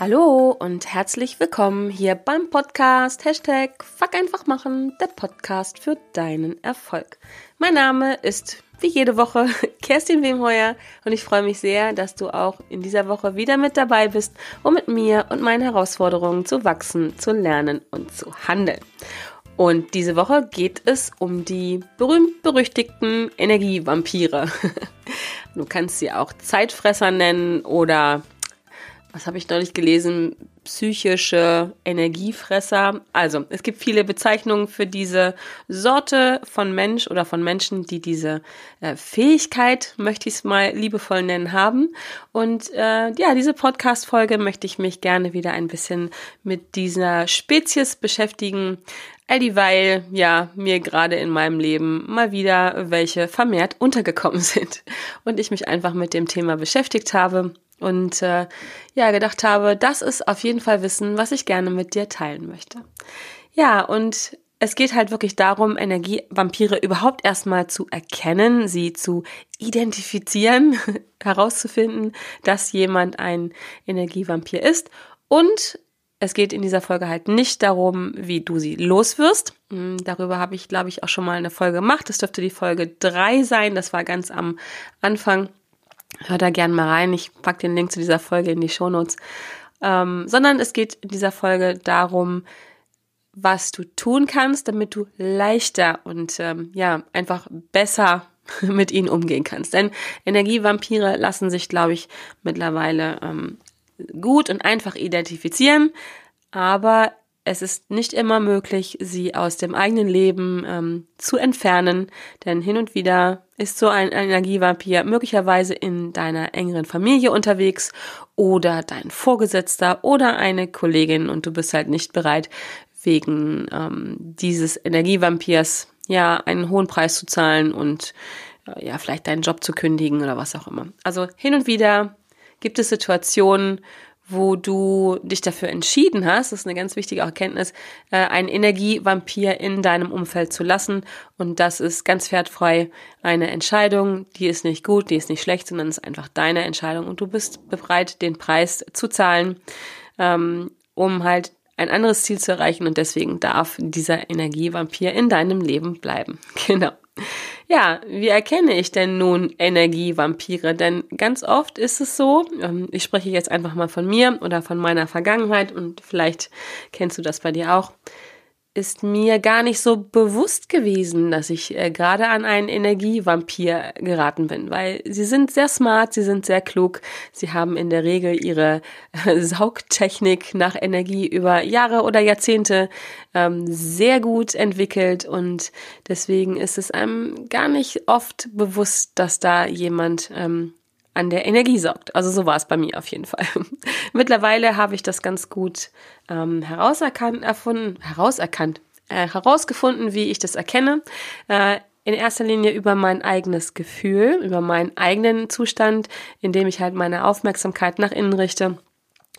Hallo und herzlich willkommen hier beim Podcast Hashtag Fuck einfach machen, der Podcast für deinen Erfolg. Mein Name ist wie jede Woche Kerstin Wemheuer und ich freue mich sehr, dass du auch in dieser Woche wieder mit dabei bist, um mit mir und meinen Herausforderungen zu wachsen, zu lernen und zu handeln. Und diese Woche geht es um die berühmt-berüchtigten Energievampire. Du kannst sie auch Zeitfresser nennen oder was habe ich neulich gelesen? Psychische Energiefresser. Also, es gibt viele Bezeichnungen für diese Sorte von Mensch oder von Menschen, die diese äh, Fähigkeit, möchte ich es mal liebevoll nennen, haben. Und äh, ja, diese Podcast-Folge möchte ich mich gerne wieder ein bisschen mit dieser Spezies beschäftigen. All dieweil, ja, mir gerade in meinem Leben mal wieder welche vermehrt untergekommen sind. Und ich mich einfach mit dem Thema beschäftigt habe und äh, ja gedacht habe, das ist auf jeden Fall Wissen, was ich gerne mit dir teilen möchte. Ja, und es geht halt wirklich darum, Energievampire überhaupt erstmal zu erkennen, sie zu identifizieren, herauszufinden, dass jemand ein Energievampir ist. Und es geht in dieser Folge halt nicht darum, wie du sie loswirst. Hm, darüber habe ich, glaube ich, auch schon mal eine Folge gemacht. Das dürfte die Folge drei sein. Das war ganz am Anfang Hör da gern mal rein. Ich pack den Link zu dieser Folge in die Shownotes. Ähm, sondern es geht in dieser Folge darum, was du tun kannst, damit du leichter und ähm, ja einfach besser mit ihnen umgehen kannst. Denn Energievampire lassen sich, glaube ich, mittlerweile ähm, gut und einfach identifizieren, aber es ist nicht immer möglich, sie aus dem eigenen Leben ähm, zu entfernen, denn hin und wieder ist so ein Energievampir möglicherweise in deiner engeren Familie unterwegs oder dein Vorgesetzter oder eine Kollegin und du bist halt nicht bereit, wegen ähm, dieses Energievampirs ja einen hohen Preis zu zahlen und äh, ja vielleicht deinen Job zu kündigen oder was auch immer. Also hin und wieder gibt es Situationen, wo du dich dafür entschieden hast, das ist eine ganz wichtige Erkenntnis, äh, einen Energievampir in deinem Umfeld zu lassen. Und das ist ganz wertfrei eine Entscheidung, die ist nicht gut, die ist nicht schlecht, sondern es ist einfach deine Entscheidung und du bist bereit, den Preis zu zahlen, ähm, um halt ein anderes Ziel zu erreichen und deswegen darf dieser Energievampir in deinem Leben bleiben. Genau. Ja, wie erkenne ich denn nun Energievampire? Denn ganz oft ist es so, ähm, ich spreche jetzt einfach mal von mir oder von meiner Vergangenheit und vielleicht kennst du das bei dir auch ist mir gar nicht so bewusst gewesen, dass ich äh, gerade an einen Energievampir geraten bin, weil sie sind sehr smart, sie sind sehr klug, sie haben in der Regel ihre äh, Saugtechnik nach Energie über Jahre oder Jahrzehnte ähm, sehr gut entwickelt und deswegen ist es einem gar nicht oft bewusst, dass da jemand ähm, an der Energie saugt. Also so war es bei mir auf jeden Fall. Mittlerweile habe ich das ganz gut ähm, herauserkannt, erfunden, herauserkannt, äh, herausgefunden, wie ich das erkenne. Äh, in erster Linie über mein eigenes Gefühl, über meinen eigenen Zustand, in dem ich halt meine Aufmerksamkeit nach innen richte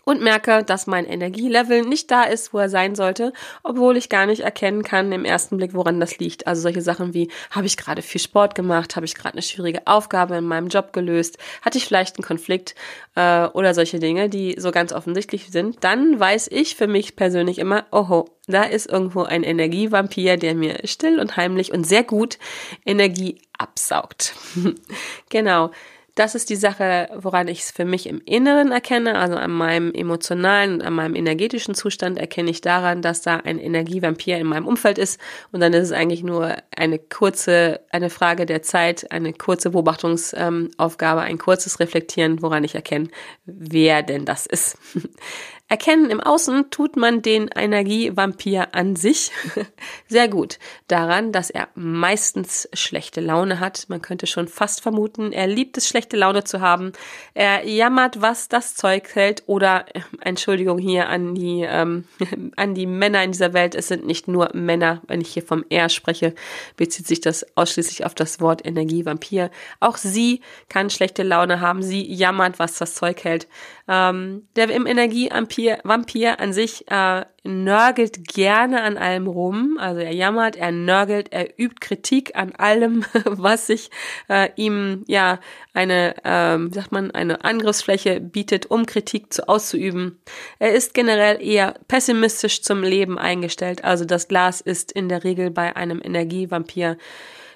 und merke, dass mein Energielevel nicht da ist, wo er sein sollte, obwohl ich gar nicht erkennen kann im ersten Blick, woran das liegt. Also solche Sachen wie, habe ich gerade viel Sport gemacht, habe ich gerade eine schwierige Aufgabe in meinem Job gelöst, hatte ich vielleicht einen Konflikt äh, oder solche Dinge, die so ganz offensichtlich sind, dann weiß ich für mich persönlich immer, oho, da ist irgendwo ein Energievampir, der mir still und heimlich und sehr gut Energie absaugt. genau. Das ist die Sache, woran ich es für mich im Inneren erkenne, also an meinem emotionalen und an meinem energetischen Zustand erkenne ich daran, dass da ein Energievampir in meinem Umfeld ist und dann ist es eigentlich nur eine kurze, eine Frage der Zeit, eine kurze Beobachtungsaufgabe, ein kurzes Reflektieren, woran ich erkenne, wer denn das ist. Erkennen im Außen tut man den Energievampir an sich sehr gut daran, dass er meistens schlechte Laune hat. Man könnte schon fast vermuten, er liebt es, schlechte Laune zu haben. Er jammert, was das Zeug hält. Oder, äh, Entschuldigung hier an die, ähm, an die Männer in dieser Welt. Es sind nicht nur Männer. Wenn ich hier vom Er spreche, bezieht sich das ausschließlich auf das Wort Energievampir. Auch sie kann schlechte Laune haben. Sie jammert, was das Zeug hält. Ähm, der im Energievampir Vampir an sich äh, nörgelt gerne an allem rum. Also er jammert, er nörgelt, er übt Kritik an allem, was sich äh, ihm ja eine, ähm, sagt man, eine Angriffsfläche bietet, um Kritik zu auszuüben. Er ist generell eher pessimistisch zum Leben eingestellt. Also das Glas ist in der Regel bei einem Energievampir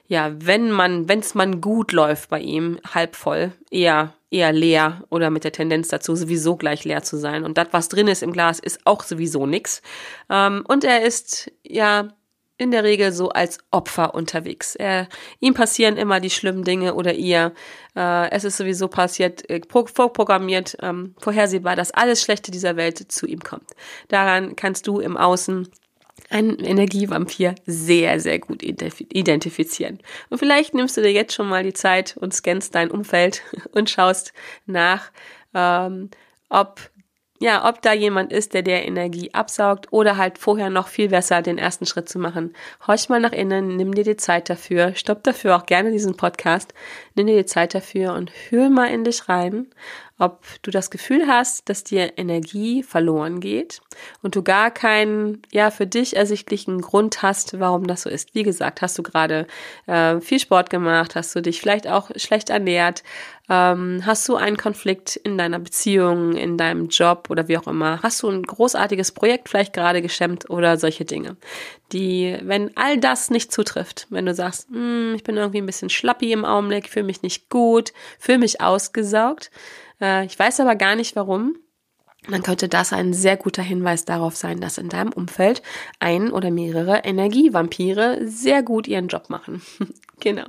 ja, wenn man, wenn es man gut läuft bei ihm, halb voll, eher, eher leer oder mit der Tendenz dazu, sowieso gleich leer zu sein. Und das, was drin ist im Glas, ist auch sowieso nix. Ähm, und er ist, ja, in der Regel so als Opfer unterwegs. Er, ihm passieren immer die schlimmen Dinge oder ihr. Äh, es ist sowieso passiert, äh, vorprogrammiert, ähm, vorhersehbar, dass alles Schlechte dieser Welt zu ihm kommt. Daran kannst du im Außen einen Energievampir sehr, sehr gut identifizieren. Und vielleicht nimmst du dir jetzt schon mal die Zeit und scannst dein Umfeld und schaust nach, ähm, ob ja, ob da jemand ist, der der Energie absaugt oder halt vorher noch viel besser den ersten Schritt zu machen. Horch mal nach innen, nimm dir die Zeit dafür, stopp dafür auch gerne diesen Podcast, nimm dir die Zeit dafür und hör mal in dich rein ob du das Gefühl hast, dass dir Energie verloren geht und du gar keinen, ja, für dich ersichtlichen Grund hast, warum das so ist. Wie gesagt, hast du gerade äh, viel Sport gemacht, hast du dich vielleicht auch schlecht ernährt, ähm, hast du einen Konflikt in deiner Beziehung, in deinem Job oder wie auch immer, hast du ein großartiges Projekt vielleicht gerade geschemmt oder solche Dinge. Die, wenn all das nicht zutrifft, wenn du sagst, hm, ich bin irgendwie ein bisschen schlappi im Augenblick, fühle mich nicht gut, fühle mich ausgesaugt, äh, ich weiß aber gar nicht warum. Dann könnte das ein sehr guter Hinweis darauf sein, dass in deinem Umfeld ein oder mehrere Energievampire sehr gut ihren Job machen. genau.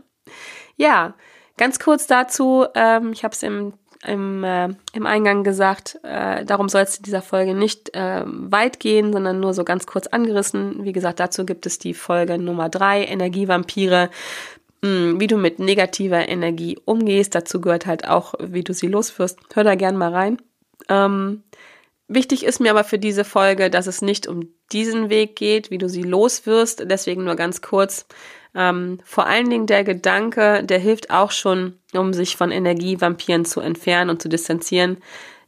Ja, ganz kurz dazu, ähm, ich habe es im, im, äh, im Eingang gesagt, äh, darum soll es in dieser Folge nicht äh, weit gehen, sondern nur so ganz kurz angerissen. Wie gesagt, dazu gibt es die Folge Nummer drei Energievampire. Mm, wie du mit negativer Energie umgehst. Dazu gehört halt auch, wie du sie loswirst. Hör da gern mal rein. Ähm, wichtig ist mir aber für diese Folge, dass es nicht um diesen Weg geht, wie du sie loswirst. Deswegen nur ganz kurz. Ähm, vor allen Dingen der Gedanke, der hilft auch schon, um sich von Energievampiren zu entfernen und zu distanzieren,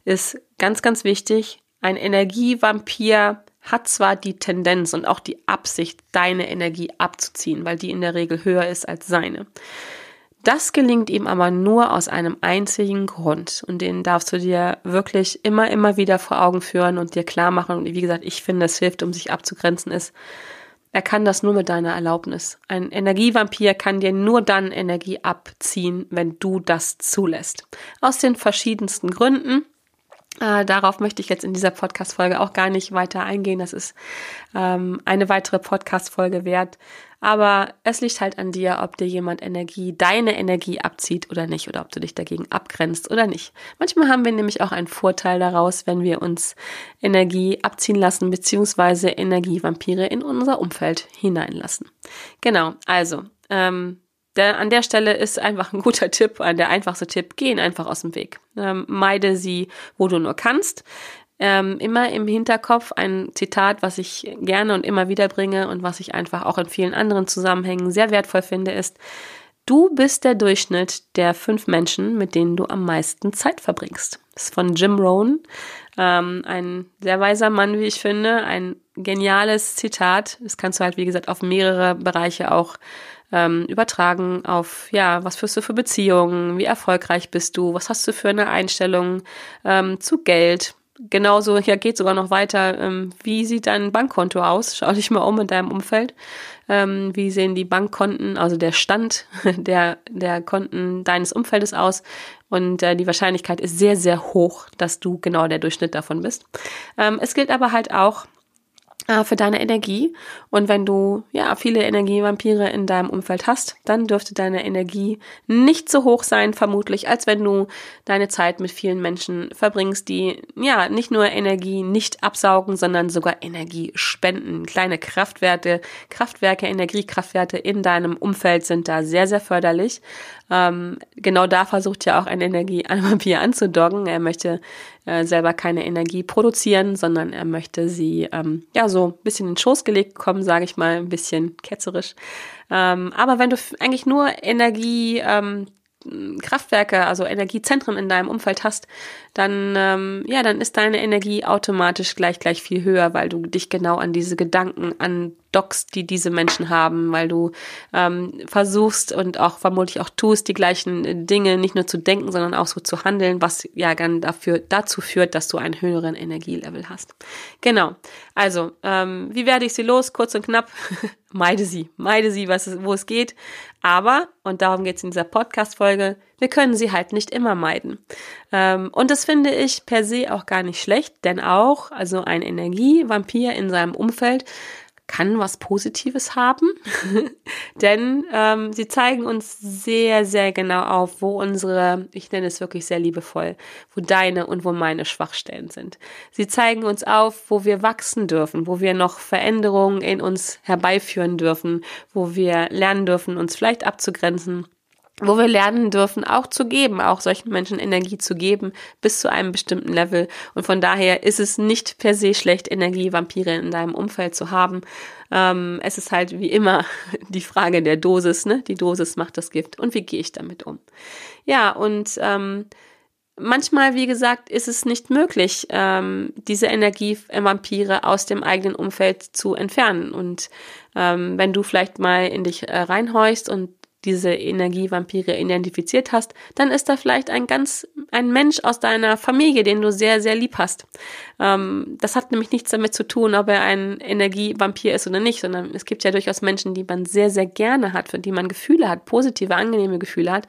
ist ganz, ganz wichtig. Ein Energievampir hat zwar die Tendenz und auch die Absicht, deine Energie abzuziehen, weil die in der Regel höher ist als seine. Das gelingt ihm aber nur aus einem einzigen Grund und den darfst du dir wirklich immer, immer wieder vor Augen führen und dir klar machen. Und wie gesagt, ich finde, es hilft, um sich abzugrenzen, ist, er kann das nur mit deiner Erlaubnis. Ein Energievampir kann dir nur dann Energie abziehen, wenn du das zulässt. Aus den verschiedensten Gründen. Äh, darauf möchte ich jetzt in dieser Podcast-Folge auch gar nicht weiter eingehen. Das ist ähm, eine weitere Podcast-Folge wert. Aber es liegt halt an dir, ob dir jemand Energie, deine Energie abzieht oder nicht, oder ob du dich dagegen abgrenzt oder nicht. Manchmal haben wir nämlich auch einen Vorteil daraus, wenn wir uns Energie abziehen lassen, beziehungsweise Energievampire in unser Umfeld hineinlassen. Genau, also, ähm, der, an der Stelle ist einfach ein guter Tipp, der einfachste Tipp, geh ihn einfach aus dem Weg. Ähm, meide sie, wo du nur kannst. Ähm, immer im Hinterkopf ein Zitat, was ich gerne und immer wieder bringe und was ich einfach auch in vielen anderen Zusammenhängen sehr wertvoll finde, ist, du bist der Durchschnitt der fünf Menschen, mit denen du am meisten Zeit verbringst. Das ist von Jim Rohn, ähm, ein sehr weiser Mann, wie ich finde, ein geniales Zitat. Das kannst du halt, wie gesagt, auf mehrere Bereiche auch ähm, übertragen auf, ja, was führst du für Beziehungen, wie erfolgreich bist du, was hast du für eine Einstellung ähm, zu Geld. Genauso, ja, geht sogar noch weiter. Ähm, wie sieht dein Bankkonto aus? Schau dich mal um in deinem Umfeld. Ähm, wie sehen die Bankkonten, also der Stand der, der Konten deines Umfeldes aus? Und äh, die Wahrscheinlichkeit ist sehr, sehr hoch, dass du genau der Durchschnitt davon bist. Ähm, es gilt aber halt auch, für deine Energie. Und wenn du ja viele Energievampire in deinem Umfeld hast, dann dürfte deine Energie nicht so hoch sein, vermutlich, als wenn du deine Zeit mit vielen Menschen verbringst, die ja nicht nur Energie nicht absaugen, sondern sogar Energie spenden. Kleine Kraftwerte, Kraftwerke, Energiekraftwerte in deinem Umfeld sind da sehr, sehr förderlich. Ähm, genau da versucht ja auch ein Energievampir anzudoggen. Er möchte äh, selber keine Energie produzieren, sondern er möchte sie ähm, ja so ein bisschen in den Schoß gelegt bekommen, sage ich mal, ein bisschen ketzerisch. Ähm, aber wenn du eigentlich nur Energie ähm, Kraftwerke, also Energiezentren in deinem Umfeld hast, dann ähm, ja, dann ist deine Energie automatisch gleich gleich viel höher, weil du dich genau an diese Gedanken andockst, die diese Menschen haben, weil du ähm, versuchst und auch vermutlich auch tust, die gleichen Dinge nicht nur zu denken, sondern auch so zu handeln, was ja dann dafür dazu führt, dass du einen höheren Energielevel hast. Genau. Also ähm, wie werde ich sie los? Kurz und knapp. meide sie, meide sie, was es, wo es geht. Aber, und darum geht es in dieser Podcast-Folge, wir können sie halt nicht immer meiden. Ähm, und das finde ich per se auch gar nicht schlecht, denn auch, also ein Energievampir in seinem Umfeld kann was Positives haben, denn ähm, sie zeigen uns sehr, sehr genau auf, wo unsere, ich nenne es wirklich sehr liebevoll, wo deine und wo meine Schwachstellen sind. Sie zeigen uns auf, wo wir wachsen dürfen, wo wir noch Veränderungen in uns herbeiführen dürfen, wo wir lernen dürfen, uns vielleicht abzugrenzen wo wir lernen dürfen, auch zu geben, auch solchen Menschen Energie zu geben, bis zu einem bestimmten Level. Und von daher ist es nicht per se schlecht, Energievampire in deinem Umfeld zu haben. Ähm, es ist halt wie immer die Frage der Dosis, ne? Die Dosis macht das Gift. Und wie gehe ich damit um? Ja, und ähm, manchmal, wie gesagt, ist es nicht möglich, ähm, diese Energievampire aus dem eigenen Umfeld zu entfernen. Und ähm, wenn du vielleicht mal in dich äh, reinhorchst und diese Energievampire identifiziert hast, dann ist da vielleicht ein ganz, ein Mensch aus deiner Familie, den du sehr, sehr lieb hast. Ähm, das hat nämlich nichts damit zu tun, ob er ein Energievampir ist oder nicht, sondern es gibt ja durchaus Menschen, die man sehr, sehr gerne hat, für die man Gefühle hat, positive, angenehme Gefühle hat,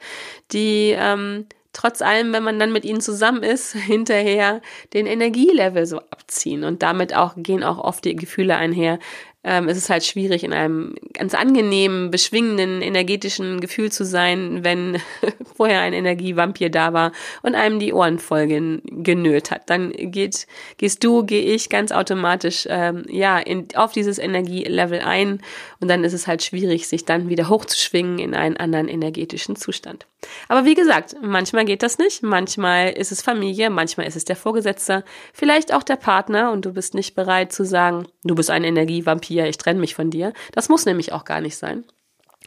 die, ähm, trotz allem, wenn man dann mit ihnen zusammen ist, hinterher den Energielevel so abziehen und damit auch gehen auch oft die Gefühle einher, ähm, es ist halt schwierig, in einem ganz angenehmen, beschwingenden, energetischen Gefühl zu sein, wenn vorher ein Energievampir da war und einem die Ohren voll gen genölt hat. Dann geht, gehst du, gehe ich ganz automatisch ähm, ja in, auf dieses Energielevel ein und dann ist es halt schwierig, sich dann wieder hochzuschwingen in einen anderen energetischen Zustand. Aber wie gesagt, manchmal geht das nicht, manchmal ist es Familie, manchmal ist es der Vorgesetzte, vielleicht auch der Partner und du bist nicht bereit zu sagen, du bist ein Energievampir Vampir, ich trenne mich von dir. Das muss nämlich auch gar nicht sein.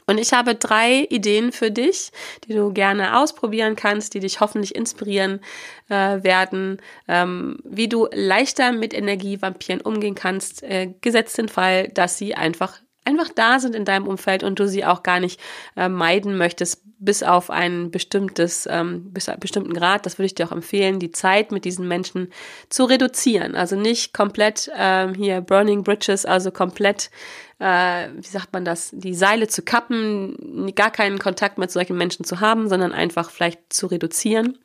Und ich habe drei Ideen für dich, die du gerne ausprobieren kannst, die dich hoffentlich inspirieren äh, werden, ähm, wie du leichter mit Energievampiren umgehen kannst, äh, gesetzt den Fall, dass sie einfach einfach da sind in deinem Umfeld und du sie auch gar nicht äh, meiden möchtest, bis auf ein bestimmtes, ähm, bis einen bestimmten Grad. Das würde ich dir auch empfehlen, die Zeit mit diesen Menschen zu reduzieren. Also nicht komplett ähm, hier Burning Bridges, also komplett, äh, wie sagt man das, die Seile zu kappen, gar keinen Kontakt mit solchen Menschen zu haben, sondern einfach vielleicht zu reduzieren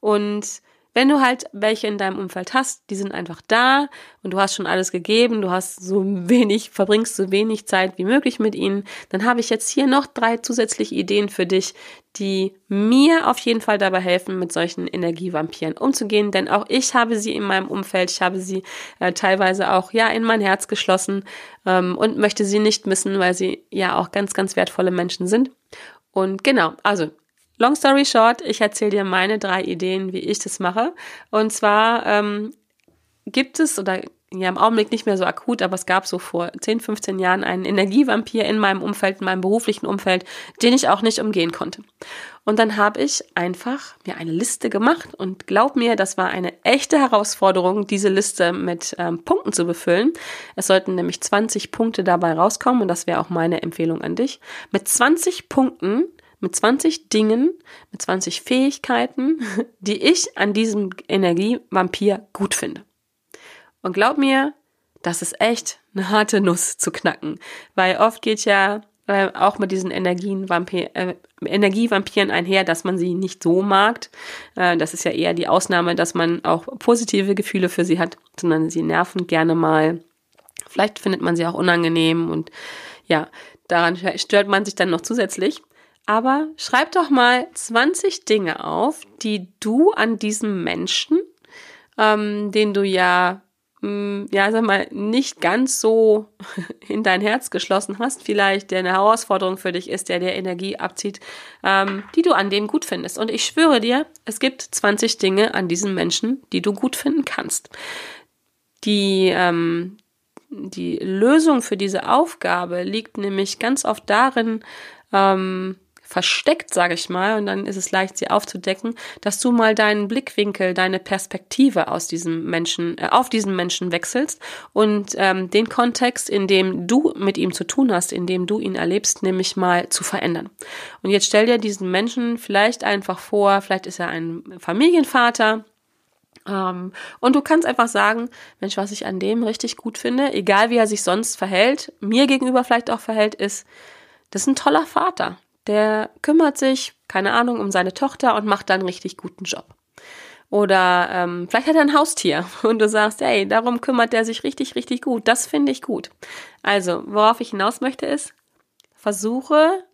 und wenn du halt welche in deinem Umfeld hast, die sind einfach da und du hast schon alles gegeben, du hast so wenig, verbringst so wenig Zeit wie möglich mit ihnen, dann habe ich jetzt hier noch drei zusätzliche Ideen für dich, die mir auf jeden Fall dabei helfen, mit solchen Energievampiren umzugehen, denn auch ich habe sie in meinem Umfeld, ich habe sie äh, teilweise auch ja in mein Herz geschlossen ähm, und möchte sie nicht missen, weil sie ja auch ganz, ganz wertvolle Menschen sind. Und genau, also Long story short, ich erzähle dir meine drei Ideen, wie ich das mache. Und zwar ähm, gibt es, oder ja im Augenblick nicht mehr so akut, aber es gab so vor 10, 15 Jahren einen Energievampir in meinem Umfeld, in meinem beruflichen Umfeld, den ich auch nicht umgehen konnte. Und dann habe ich einfach mir eine Liste gemacht und glaub mir, das war eine echte Herausforderung, diese Liste mit ähm, Punkten zu befüllen. Es sollten nämlich 20 Punkte dabei rauskommen und das wäre auch meine Empfehlung an dich. Mit 20 Punkten mit 20 Dingen, mit 20 Fähigkeiten, die ich an diesem Energievampir gut finde. Und glaub mir, das ist echt eine harte Nuss zu knacken, weil oft geht ja äh, auch mit diesen Energienvampir, äh, Energievampiren einher, dass man sie nicht so mag. Äh, das ist ja eher die Ausnahme, dass man auch positive Gefühle für sie hat, sondern sie nerven gerne mal. Vielleicht findet man sie auch unangenehm und ja, daran stört man sich dann noch zusätzlich. Aber schreib doch mal 20 Dinge auf, die du an diesem Menschen, ähm, den du ja, mh, hm, ja, sag mal, nicht ganz so in dein Herz geschlossen hast, vielleicht, der eine Herausforderung für dich ist, der dir Energie abzieht, ähm, die du an dem gut findest. Und ich schwöre dir, es gibt 20 Dinge an diesem Menschen, die du gut finden kannst. Die, ähm, die Lösung für diese Aufgabe liegt nämlich ganz oft darin, ähm, versteckt, sage ich mal, und dann ist es leicht, sie aufzudecken, dass du mal deinen Blickwinkel, deine Perspektive aus diesem Menschen, äh, auf diesen Menschen wechselst und ähm, den Kontext, in dem du mit ihm zu tun hast, in dem du ihn erlebst, nämlich mal zu verändern. Und jetzt stell dir diesen Menschen vielleicht einfach vor, vielleicht ist er ein Familienvater, ähm, und du kannst einfach sagen, Mensch, was ich an dem richtig gut finde, egal wie er sich sonst verhält, mir gegenüber vielleicht auch verhält, ist, das ist ein toller Vater. Der kümmert sich, keine Ahnung, um seine Tochter und macht dann einen richtig guten Job. Oder ähm, vielleicht hat er ein Haustier und du sagst, hey, darum kümmert er sich richtig, richtig gut. Das finde ich gut. Also, worauf ich hinaus möchte, ist, versuche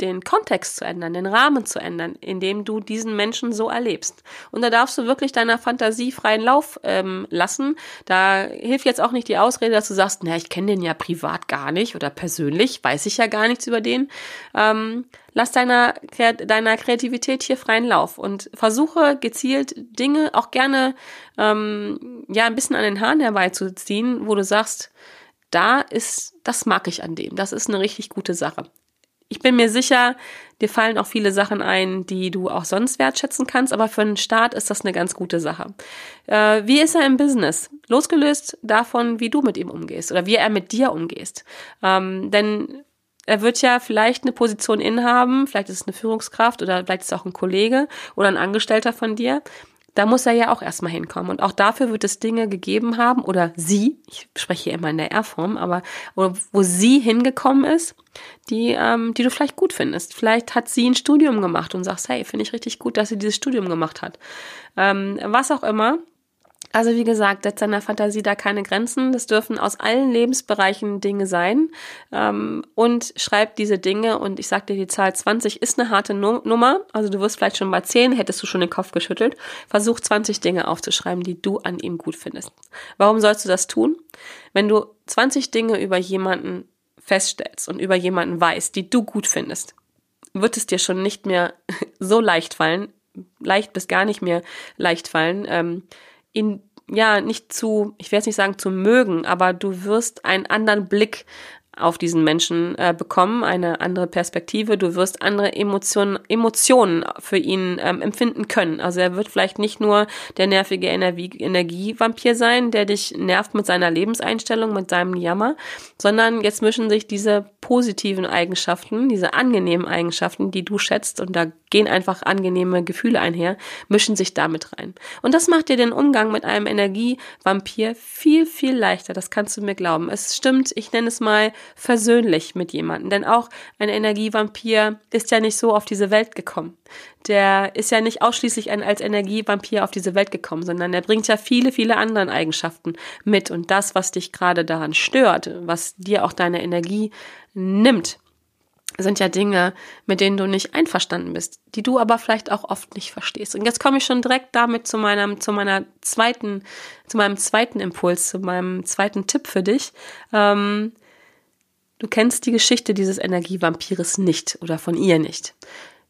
den Kontext zu ändern, den Rahmen zu ändern, in dem du diesen Menschen so erlebst. Und da darfst du wirklich deiner Fantasie freien Lauf ähm, lassen. Da hilft jetzt auch nicht die Ausrede, dass du sagst, na, ich kenne den ja privat gar nicht oder persönlich, weiß ich ja gar nichts über den. Ähm, lass deiner, deiner Kreativität hier freien Lauf und versuche gezielt Dinge auch gerne ähm, ja ein bisschen an den Haaren herbeizuziehen, wo du sagst, da ist, das mag ich an dem. Das ist eine richtig gute Sache ich bin mir sicher, dir fallen auch viele Sachen ein, die du auch sonst wertschätzen kannst, aber für einen Start ist das eine ganz gute Sache. Äh, wie ist er im Business? Losgelöst davon, wie du mit ihm umgehst oder wie er mit dir umgehst. Ähm, denn er wird ja vielleicht eine Position innehaben, vielleicht ist es eine Führungskraft oder vielleicht ist es auch ein Kollege oder ein Angestellter von dir da muss er ja auch erstmal hinkommen. Und auch dafür wird es Dinge gegeben haben, oder sie, ich spreche hier immer in der R-Form, aber wo sie hingekommen ist, die, ähm, die du vielleicht gut findest. Vielleicht hat sie ein Studium gemacht und sagst, hey, finde ich richtig gut, dass sie dieses Studium gemacht hat. Ähm, was auch immer. Also wie gesagt, setzt deiner Fantasie da keine Grenzen. Das dürfen aus allen Lebensbereichen Dinge sein. Ähm, und schreib diese Dinge und ich sag dir, die Zahl 20 ist eine harte Nummer. Also du wirst vielleicht schon bei 10, hättest du schon den Kopf geschüttelt. Versuch 20 Dinge aufzuschreiben, die du an ihm gut findest. Warum sollst du das tun? Wenn du 20 Dinge über jemanden feststellst und über jemanden weißt, die du gut findest, wird es dir schon nicht mehr so leicht fallen, leicht bis gar nicht mehr leicht fallen, ähm, ihn ja nicht zu, ich werde es nicht sagen zu mögen, aber du wirst einen anderen Blick auf diesen Menschen äh, bekommen, eine andere Perspektive. Du wirst andere Emotionen, Emotionen für ihn ähm, empfinden können. Also er wird vielleicht nicht nur der nervige Energie, Energievampir sein, der dich nervt mit seiner Lebenseinstellung, mit seinem Jammer, sondern jetzt mischen sich diese positiven Eigenschaften, diese angenehmen Eigenschaften, die du schätzt, und da gehen einfach angenehme Gefühle einher, mischen sich damit rein. Und das macht dir den Umgang mit einem Energievampir viel, viel leichter. Das kannst du mir glauben. Es stimmt, ich nenne es mal versöhnlich mit jemandem. Denn auch ein Energievampir ist ja nicht so auf diese Welt gekommen. Der ist ja nicht ausschließlich ein, als Energievampir auf diese Welt gekommen, sondern der bringt ja viele, viele andere Eigenschaften mit. Und das, was dich gerade daran stört, was dir auch deine Energie nimmt, sind ja Dinge, mit denen du nicht einverstanden bist, die du aber vielleicht auch oft nicht verstehst. Und jetzt komme ich schon direkt damit zu meinem, zu meiner zweiten, zu meinem zweiten Impuls, zu meinem zweiten Tipp für dich. Ähm, Du kennst die Geschichte dieses Energievampires nicht oder von ihr nicht.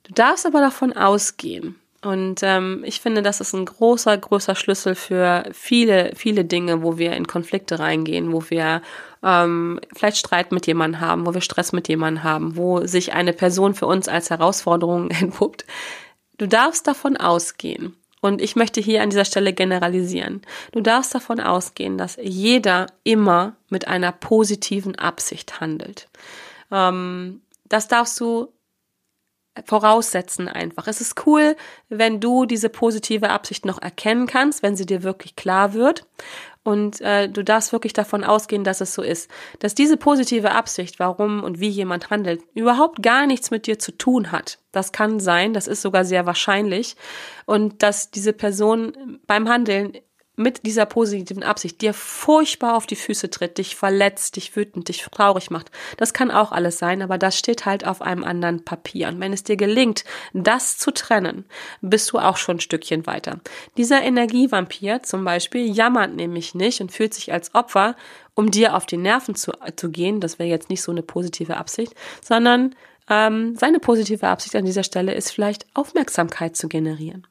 Du darfst aber davon ausgehen. Und ähm, ich finde, das ist ein großer, großer Schlüssel für viele, viele Dinge, wo wir in Konflikte reingehen, wo wir ähm, vielleicht Streit mit jemandem haben, wo wir Stress mit jemandem haben, wo sich eine Person für uns als Herausforderung entpuppt. Du darfst davon ausgehen, und ich möchte hier an dieser Stelle generalisieren. Du darfst davon ausgehen, dass jeder immer mit einer positiven Absicht handelt. Ähm, das darfst du voraussetzen einfach. Es ist cool, wenn du diese positive Absicht noch erkennen kannst, wenn sie dir wirklich klar wird. Und äh, du darfst wirklich davon ausgehen, dass es so ist. Dass diese positive Absicht, warum und wie jemand handelt, überhaupt gar nichts mit dir zu tun hat. Das kann sein, das ist sogar sehr wahrscheinlich. Und dass diese Person beim Handeln mit dieser positiven Absicht dir furchtbar auf die Füße tritt, dich verletzt, dich wütend, dich traurig macht. Das kann auch alles sein, aber das steht halt auf einem anderen Papier. Und wenn es dir gelingt, das zu trennen, bist du auch schon ein Stückchen weiter. Dieser Energievampir zum Beispiel jammert nämlich nicht und fühlt sich als Opfer, um dir auf die Nerven zu, zu gehen. Das wäre jetzt nicht so eine positive Absicht, sondern ähm, seine positive Absicht an dieser Stelle ist vielleicht Aufmerksamkeit zu generieren.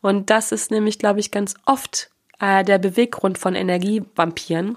Und das ist nämlich, glaube ich, ganz oft äh, der Beweggrund von Energievampiren,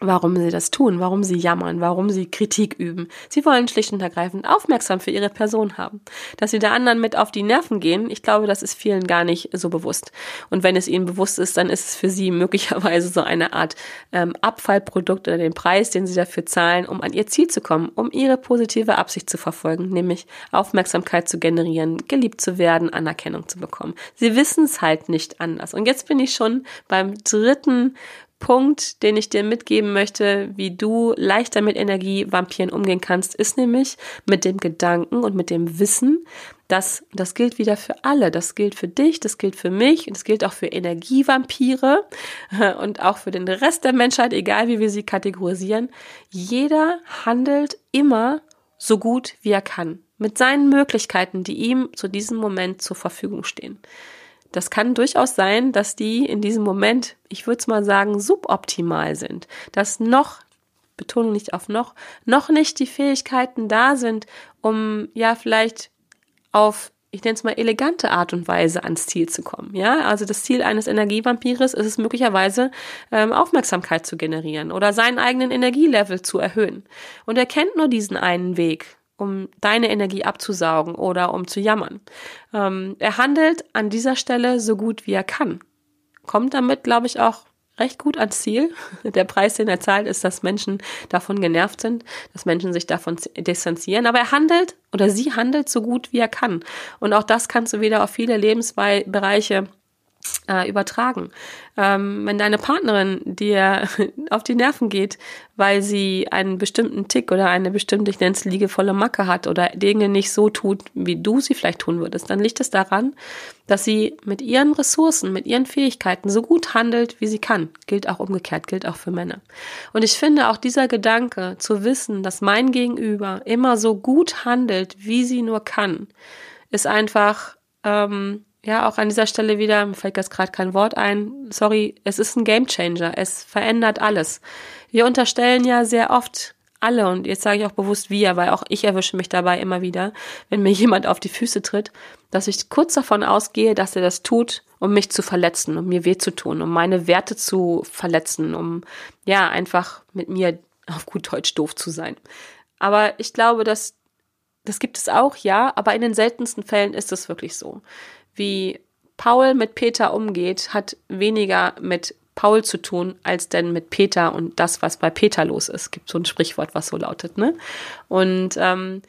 warum sie das tun, warum sie jammern, warum sie Kritik üben. Sie wollen schlicht und ergreifend aufmerksam für ihre Person haben. Dass sie der anderen mit auf die Nerven gehen, ich glaube, das ist vielen gar nicht so bewusst. Und wenn es ihnen bewusst ist, dann ist es für sie möglicherweise so eine Art ähm, Abfallprodukt oder den Preis, den sie dafür zahlen, um an ihr Ziel zu kommen, um ihre positive Absicht zu verfolgen, nämlich Aufmerksamkeit zu generieren, geliebt zu werden, Anerkennung zu bekommen. Sie wissen es halt nicht anders. Und jetzt bin ich schon beim dritten Punkt, den ich dir mitgeben möchte, wie du leichter mit Energievampiren umgehen kannst, ist nämlich mit dem Gedanken und mit dem Wissen, dass das gilt wieder für alle. Das gilt für dich, das gilt für mich und das gilt auch für Energievampire und auch für den Rest der Menschheit, egal wie wir sie kategorisieren. Jeder handelt immer so gut wie er kann. Mit seinen Möglichkeiten, die ihm zu diesem Moment zur Verfügung stehen das kann durchaus sein, dass die in diesem Moment, ich würde es mal sagen, suboptimal sind. Dass noch, Betonung nicht auf noch, noch nicht die Fähigkeiten da sind, um ja vielleicht auf ich nenne es mal elegante Art und Weise ans Ziel zu kommen. Ja, also das Ziel eines Energievampires ist es möglicherweise ähm, Aufmerksamkeit zu generieren oder seinen eigenen Energielevel zu erhöhen. Und er kennt nur diesen einen Weg um deine Energie abzusaugen oder um zu jammern. Ähm, er handelt an dieser Stelle so gut wie er kann. Kommt damit, glaube ich, auch recht gut ans Ziel. Der Preis, den er zahlt, ist, dass Menschen davon genervt sind, dass Menschen sich davon distanzieren. Aber er handelt oder sie handelt so gut wie er kann. Und auch das kannst du wieder auf viele Lebensbereiche äh, übertragen. Ähm, wenn deine Partnerin dir auf die Nerven geht, weil sie einen bestimmten Tick oder eine bestimmte, ich nenne es liegevolle Macke hat oder Dinge nicht so tut, wie du sie vielleicht tun würdest, dann liegt es daran, dass sie mit ihren Ressourcen, mit ihren Fähigkeiten so gut handelt, wie sie kann. Gilt auch umgekehrt, gilt auch für Männer. Und ich finde auch dieser Gedanke zu wissen, dass mein Gegenüber immer so gut handelt, wie sie nur kann, ist einfach ähm, ja, auch an dieser Stelle wieder, mir fällt jetzt gerade kein Wort ein, sorry, es ist ein Gamechanger, es verändert alles. Wir unterstellen ja sehr oft alle, und jetzt sage ich auch bewusst wir, weil auch ich erwische mich dabei immer wieder, wenn mir jemand auf die Füße tritt, dass ich kurz davon ausgehe, dass er das tut, um mich zu verletzen, um mir weh zu tun, um meine Werte zu verletzen, um ja einfach mit mir auf gut Deutsch doof zu sein. Aber ich glaube, dass das gibt es auch, ja, aber in den seltensten Fällen ist es wirklich so wie Paul mit Peter umgeht, hat weniger mit Paul zu tun, als denn mit Peter und das, was bei Peter los ist. Gibt so ein Sprichwort, was so lautet, ne? Und ähm,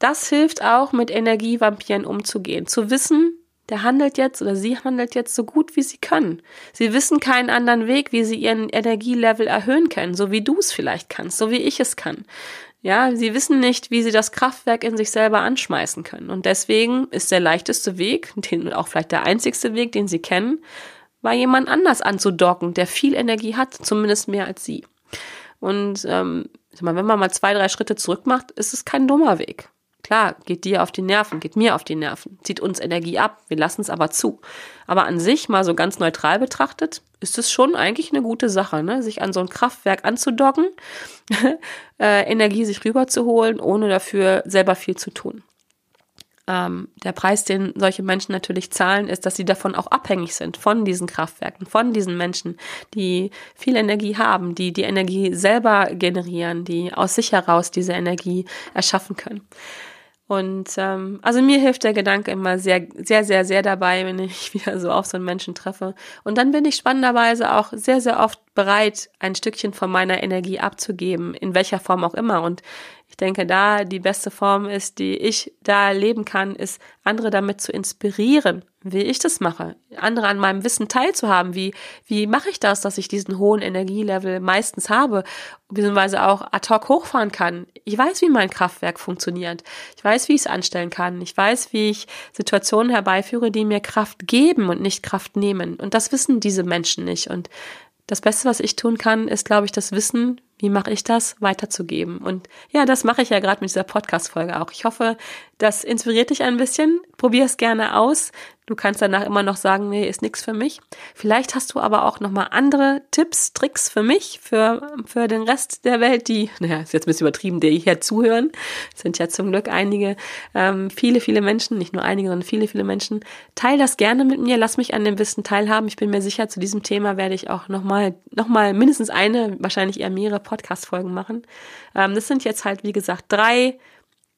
das hilft auch, mit Energievampiren umzugehen. Zu wissen, der handelt jetzt oder sie handelt jetzt so gut, wie sie können. Sie wissen keinen anderen Weg, wie sie ihren Energielevel erhöhen können, so wie du es vielleicht kannst, so wie ich es kann. Ja, sie wissen nicht, wie sie das Kraftwerk in sich selber anschmeißen können. Und deswegen ist der leichteste Weg, den, auch vielleicht der einzigste Weg, den sie kennen, war jemand anders anzudocken, der viel Energie hat, zumindest mehr als sie. Und ähm, wenn man mal zwei, drei Schritte zurück macht, ist es kein dummer Weg. Klar, geht dir auf die Nerven, geht mir auf die Nerven, zieht uns Energie ab, wir lassen es aber zu. Aber an sich, mal so ganz neutral betrachtet, ist es schon eigentlich eine gute Sache, ne? sich an so ein Kraftwerk anzudocken, äh, Energie sich rüberzuholen, ohne dafür selber viel zu tun. Ähm, der Preis, den solche Menschen natürlich zahlen, ist, dass sie davon auch abhängig sind, von diesen Kraftwerken, von diesen Menschen, die viel Energie haben, die die Energie selber generieren, die aus sich heraus diese Energie erschaffen können. Und ähm, also mir hilft der Gedanke immer sehr, sehr, sehr, sehr dabei, wenn ich wieder so auf so einen Menschen treffe. Und dann bin ich spannenderweise auch sehr, sehr oft bereit, ein Stückchen von meiner Energie abzugeben, in welcher Form auch immer. Und ich denke, da die beste Form ist, die ich da leben kann, ist, andere damit zu inspirieren, wie ich das mache, andere an meinem Wissen teilzuhaben, wie, wie mache ich das, dass ich diesen hohen Energielevel meistens habe, beziehungsweise auch ad hoc hochfahren kann. Ich weiß, wie mein Kraftwerk funktioniert. Ich weiß, wie ich es anstellen kann. Ich weiß, wie ich Situationen herbeiführe, die mir Kraft geben und nicht Kraft nehmen. Und das wissen diese Menschen nicht. Und das Beste, was ich tun kann, ist, glaube ich, das Wissen, wie mache ich das, weiterzugeben. Und ja, das mache ich ja gerade mit dieser Podcast-Folge auch. Ich hoffe, das inspiriert dich ein bisschen. Probier es gerne aus. Du kannst danach immer noch sagen, nee, ist nichts für mich. Vielleicht hast du aber auch nochmal andere Tipps, Tricks für mich, für, für den Rest der Welt, die, naja, ist jetzt ein bisschen übertrieben, die hier zuhören. Es sind ja zum Glück einige, ähm, viele, viele Menschen, nicht nur einige, sondern viele, viele Menschen. Teil das gerne mit mir, lass mich an dem Wissen teilhaben. Ich bin mir sicher, zu diesem Thema werde ich auch nochmal, nochmal mindestens eine, wahrscheinlich eher mehrere Podcast-Folgen machen. Ähm, das sind jetzt halt, wie gesagt, drei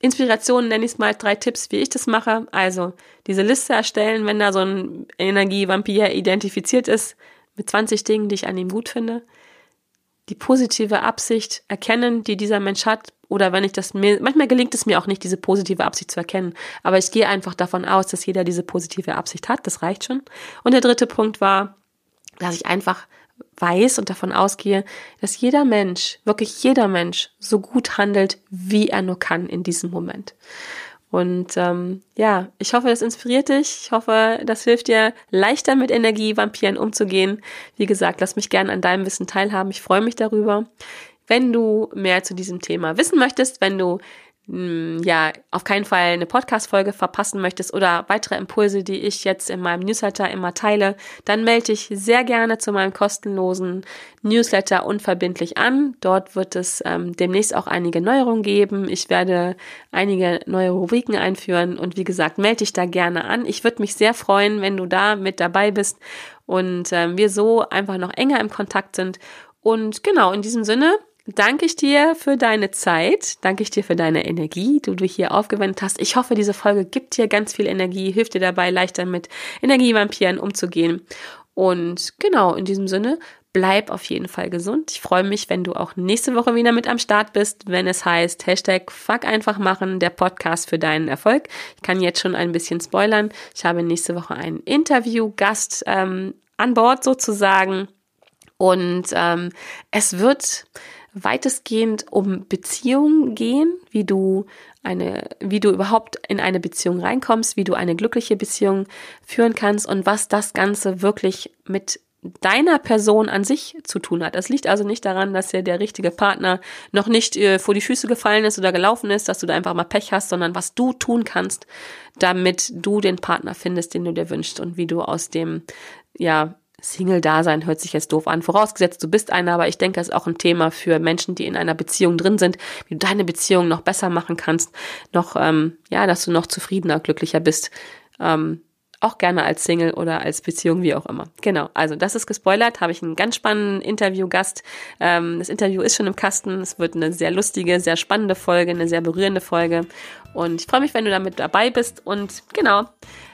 Inspirationen nenne ich es mal, drei Tipps, wie ich das mache. Also diese Liste erstellen, wenn da so ein Energievampir identifiziert ist, mit 20 Dingen, die ich an ihm gut finde. Die positive Absicht erkennen, die dieser Mensch hat. Oder wenn ich das mir, manchmal gelingt es mir auch nicht, diese positive Absicht zu erkennen. Aber ich gehe einfach davon aus, dass jeder diese positive Absicht hat. Das reicht schon. Und der dritte Punkt war, dass ich einfach weiß und davon ausgehe, dass jeder Mensch, wirklich jeder Mensch, so gut handelt, wie er nur kann in diesem Moment. Und ähm, ja, ich hoffe, das inspiriert dich. Ich hoffe, das hilft dir, leichter mit Energievampiren umzugehen. Wie gesagt, lass mich gerne an deinem Wissen teilhaben. Ich freue mich darüber. Wenn du mehr zu diesem Thema wissen möchtest, wenn du ja, auf keinen Fall eine Podcast-Folge verpassen möchtest oder weitere Impulse, die ich jetzt in meinem Newsletter immer teile, dann melde dich sehr gerne zu meinem kostenlosen Newsletter unverbindlich an. Dort wird es ähm, demnächst auch einige Neuerungen geben. Ich werde einige neue Rubriken einführen und wie gesagt, melde dich da gerne an. Ich würde mich sehr freuen, wenn du da mit dabei bist und ähm, wir so einfach noch enger im Kontakt sind. Und genau, in diesem Sinne, danke ich dir für deine Zeit, danke ich dir für deine Energie, die du hier aufgewendet hast. Ich hoffe, diese Folge gibt dir ganz viel Energie, hilft dir dabei, leichter mit Energievampiren umzugehen. Und genau, in diesem Sinne, bleib auf jeden Fall gesund. Ich freue mich, wenn du auch nächste Woche wieder mit am Start bist, wenn es heißt Hashtag Fuck einfach machen, der Podcast für deinen Erfolg. Ich kann jetzt schon ein bisschen spoilern. Ich habe nächste Woche einen Interviewgast ähm, an Bord sozusagen. Und ähm, es wird weitestgehend um Beziehungen gehen, wie du eine, wie du überhaupt in eine Beziehung reinkommst, wie du eine glückliche Beziehung führen kannst und was das Ganze wirklich mit deiner Person an sich zu tun hat. Es liegt also nicht daran, dass dir der richtige Partner noch nicht äh, vor die Füße gefallen ist oder gelaufen ist, dass du da einfach mal Pech hast, sondern was du tun kannst, damit du den Partner findest, den du dir wünschst und wie du aus dem ja Single-Dasein hört sich jetzt doof an, vorausgesetzt du bist einer, aber ich denke, es ist auch ein Thema für Menschen, die in einer Beziehung drin sind, wie du deine Beziehung noch besser machen kannst, noch, ähm, ja, dass du noch zufriedener, glücklicher bist. Ähm, auch gerne als Single oder als Beziehung, wie auch immer. Genau, also das ist gespoilert, habe ich einen ganz spannenden Interviewgast. Ähm, das Interview ist schon im Kasten. Es wird eine sehr lustige, sehr spannende Folge, eine sehr berührende Folge. Und ich freue mich, wenn du damit dabei bist. Und genau,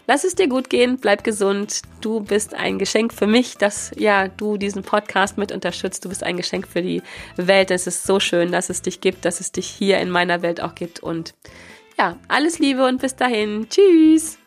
lass es dir gut gehen, bleib gesund. Du bist ein Geschenk für mich, dass ja du diesen Podcast mit unterstützt. Du bist ein Geschenk für die Welt. Es ist so schön, dass es dich gibt, dass es dich hier in meiner Welt auch gibt. Und ja, alles Liebe und bis dahin. Tschüss.